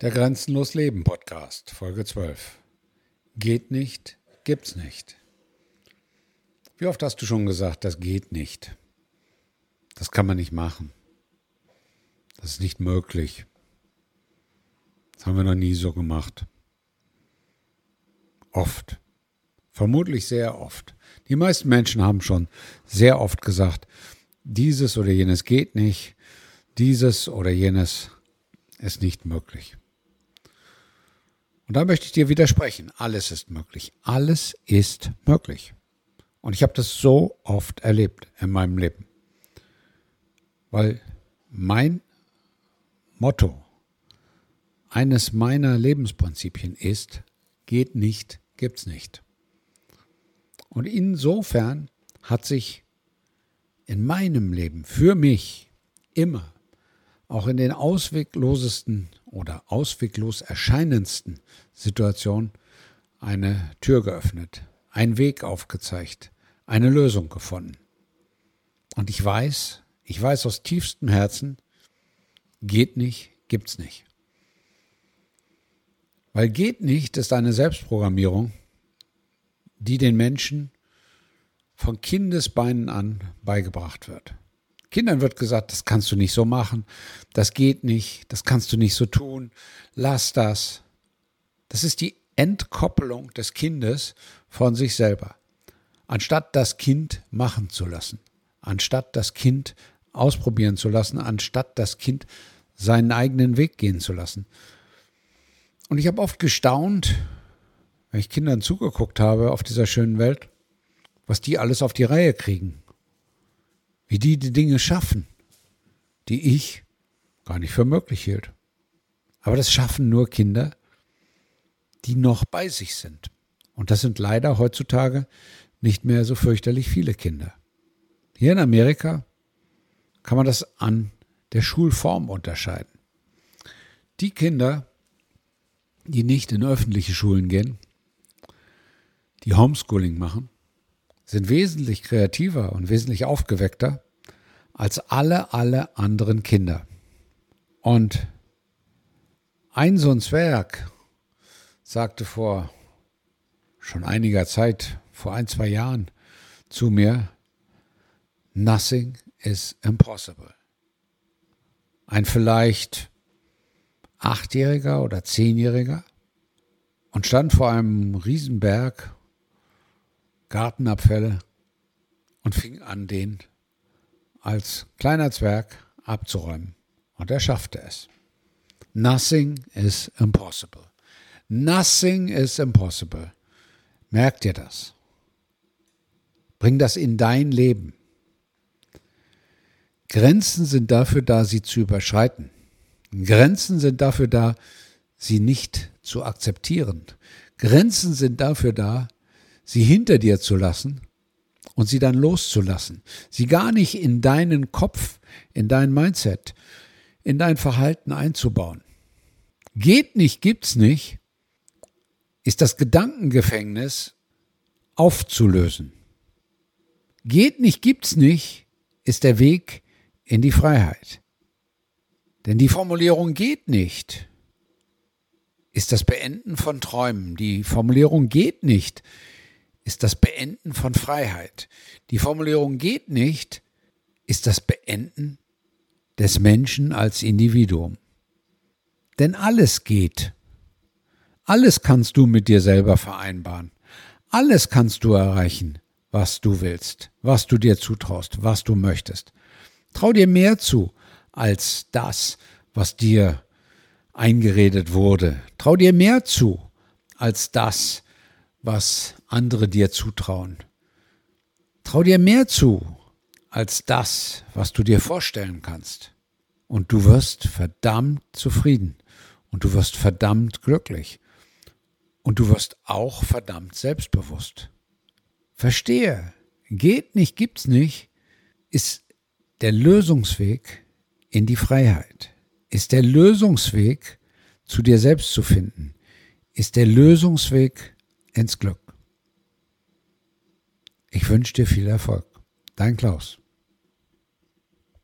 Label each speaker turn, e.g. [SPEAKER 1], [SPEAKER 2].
[SPEAKER 1] Der Grenzenlos Leben Podcast, Folge 12. Geht nicht, gibt's nicht. Wie oft hast du schon gesagt, das geht nicht? Das kann man nicht machen. Das ist nicht möglich. Das haben wir noch nie so gemacht. Oft. Vermutlich sehr oft. Die meisten Menschen haben schon sehr oft gesagt, dieses oder jenes geht nicht, dieses oder jenes ist nicht möglich. Und da möchte ich dir widersprechen. Alles ist möglich. Alles ist möglich. Und ich habe das so oft erlebt in meinem Leben. Weil mein Motto, eines meiner Lebensprinzipien ist, geht nicht, gibt's nicht. Und insofern hat sich in meinem Leben für mich immer, auch in den ausweglosesten oder ausweglos erscheinendsten Situation eine Tür geöffnet, einen Weg aufgezeigt, eine Lösung gefunden. Und ich weiß, ich weiß aus tiefstem Herzen, geht nicht, gibt's nicht. Weil geht nicht ist eine Selbstprogrammierung, die den Menschen von Kindesbeinen an beigebracht wird. Kindern wird gesagt, das kannst du nicht so machen, das geht nicht, das kannst du nicht so tun, lass das. Das ist die Entkoppelung des Kindes von sich selber. Anstatt das Kind machen zu lassen, anstatt das Kind ausprobieren zu lassen, anstatt das Kind seinen eigenen Weg gehen zu lassen. Und ich habe oft gestaunt, wenn ich Kindern zugeguckt habe auf dieser schönen Welt, was die alles auf die Reihe kriegen wie die die Dinge schaffen, die ich gar nicht für möglich hielt. Aber das schaffen nur Kinder, die noch bei sich sind. Und das sind leider heutzutage nicht mehr so fürchterlich viele Kinder. Hier in Amerika kann man das an der Schulform unterscheiden. Die Kinder, die nicht in öffentliche Schulen gehen, die Homeschooling machen, sind wesentlich kreativer und wesentlich aufgeweckter als alle, alle anderen Kinder. Und ein so ein Zwerg sagte vor schon einiger Zeit, vor ein, zwei Jahren zu mir, Nothing is impossible. Ein vielleicht Achtjähriger oder Zehnjähriger und stand vor einem Riesenberg Gartenabfälle und fing an, den als kleiner Zwerg abzuräumen. Und er schaffte es. Nothing is impossible. Nothing is impossible. Merkt ihr das? Bring das in dein Leben. Grenzen sind dafür da, sie zu überschreiten. Grenzen sind dafür da, sie nicht zu akzeptieren. Grenzen sind dafür da, sie hinter dir zu lassen und sie dann loszulassen. Sie gar nicht in deinen Kopf, in dein Mindset, in dein Verhalten einzubauen. Geht nicht, gibt's nicht, ist das Gedankengefängnis aufzulösen. Geht nicht, gibt's nicht, ist der Weg in die Freiheit. Denn die Formulierung geht nicht ist das Beenden von Träumen. Die Formulierung geht nicht ist das Beenden von Freiheit. Die Formulierung geht nicht, ist das Beenden des Menschen als Individuum. Denn alles geht. Alles kannst du mit dir selber vereinbaren. Alles kannst du erreichen, was du willst, was du dir zutraust, was du möchtest. Trau dir mehr zu als das, was dir eingeredet wurde. Trau dir mehr zu als das, was andere dir zutrauen. Trau dir mehr zu als das, was du dir vorstellen kannst. Und du wirst verdammt zufrieden. Und du wirst verdammt glücklich. Und du wirst auch verdammt selbstbewusst. Verstehe, geht nicht, gibt's nicht, ist der Lösungsweg in die Freiheit, ist der Lösungsweg zu dir selbst zu finden, ist der Lösungsweg ins Glück. Ich wünsche dir viel Erfolg. Dein Klaus.